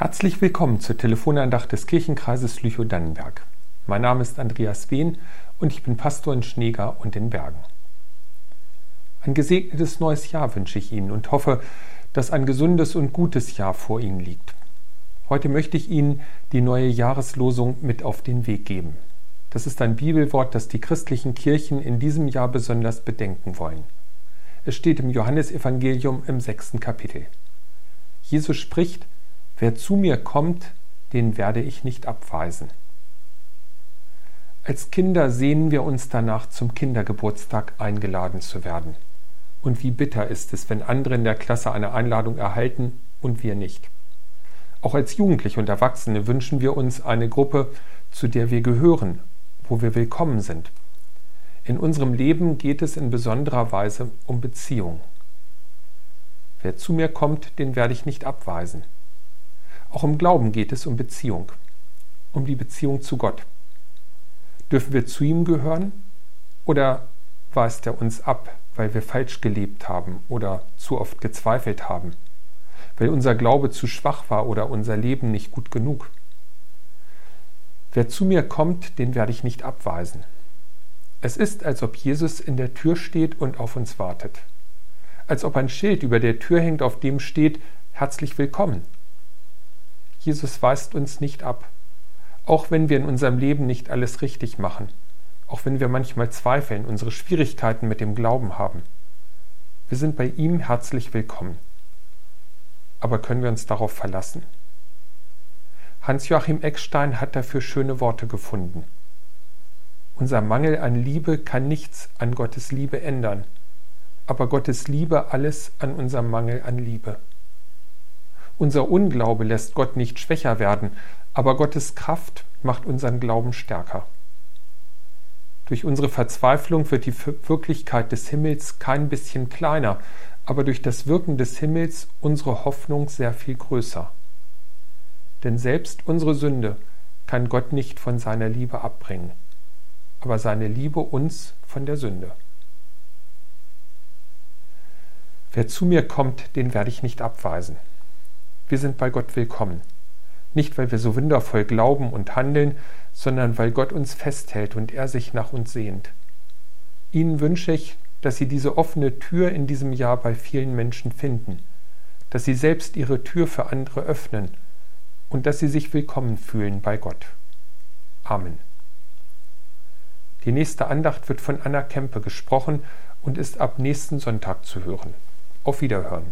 Herzlich willkommen zur Telefonandacht des Kirchenkreises Lüchow-Dannenberg. Mein Name ist Andreas Wehn und ich bin Pastor in Schneeger und den Bergen. Ein gesegnetes neues Jahr wünsche ich Ihnen und hoffe, dass ein gesundes und gutes Jahr vor Ihnen liegt. Heute möchte ich Ihnen die neue Jahreslosung mit auf den Weg geben. Das ist ein Bibelwort, das die christlichen Kirchen in diesem Jahr besonders bedenken wollen. Es steht im Johannesevangelium im sechsten Kapitel. Jesus spricht, Wer zu mir kommt, den werde ich nicht abweisen. Als Kinder sehnen wir uns danach, zum Kindergeburtstag eingeladen zu werden. Und wie bitter ist es, wenn andere in der Klasse eine Einladung erhalten und wir nicht. Auch als Jugendliche und Erwachsene wünschen wir uns eine Gruppe, zu der wir gehören, wo wir willkommen sind. In unserem Leben geht es in besonderer Weise um Beziehung. Wer zu mir kommt, den werde ich nicht abweisen. Auch im Glauben geht es um Beziehung, um die Beziehung zu Gott. Dürfen wir zu ihm gehören oder weist er uns ab, weil wir falsch gelebt haben oder zu oft gezweifelt haben, weil unser Glaube zu schwach war oder unser Leben nicht gut genug? Wer zu mir kommt, den werde ich nicht abweisen. Es ist, als ob Jesus in der Tür steht und auf uns wartet. Als ob ein Schild über der Tür hängt, auf dem steht Herzlich willkommen Jesus weist uns nicht ab, auch wenn wir in unserem Leben nicht alles richtig machen, auch wenn wir manchmal zweifeln, unsere Schwierigkeiten mit dem Glauben haben. Wir sind bei ihm herzlich willkommen. Aber können wir uns darauf verlassen? Hans-Joachim Eckstein hat dafür schöne Worte gefunden. Unser Mangel an Liebe kann nichts an Gottes Liebe ändern, aber Gottes Liebe alles an unserem Mangel an Liebe. Unser Unglaube lässt Gott nicht schwächer werden, aber Gottes Kraft macht unseren Glauben stärker. Durch unsere Verzweiflung wird die Wirklichkeit des Himmels kein bisschen kleiner, aber durch das Wirken des Himmels unsere Hoffnung sehr viel größer. Denn selbst unsere Sünde kann Gott nicht von seiner Liebe abbringen, aber seine Liebe uns von der Sünde. Wer zu mir kommt, den werde ich nicht abweisen. Wir sind bei Gott willkommen. Nicht, weil wir so wundervoll glauben und handeln, sondern weil Gott uns festhält und er sich nach uns sehnt. Ihnen wünsche ich, dass Sie diese offene Tür in diesem Jahr bei vielen Menschen finden, dass Sie selbst Ihre Tür für andere öffnen und dass Sie sich willkommen fühlen bei Gott. Amen. Die nächste Andacht wird von Anna Kempe gesprochen und ist ab nächsten Sonntag zu hören. Auf Wiederhören.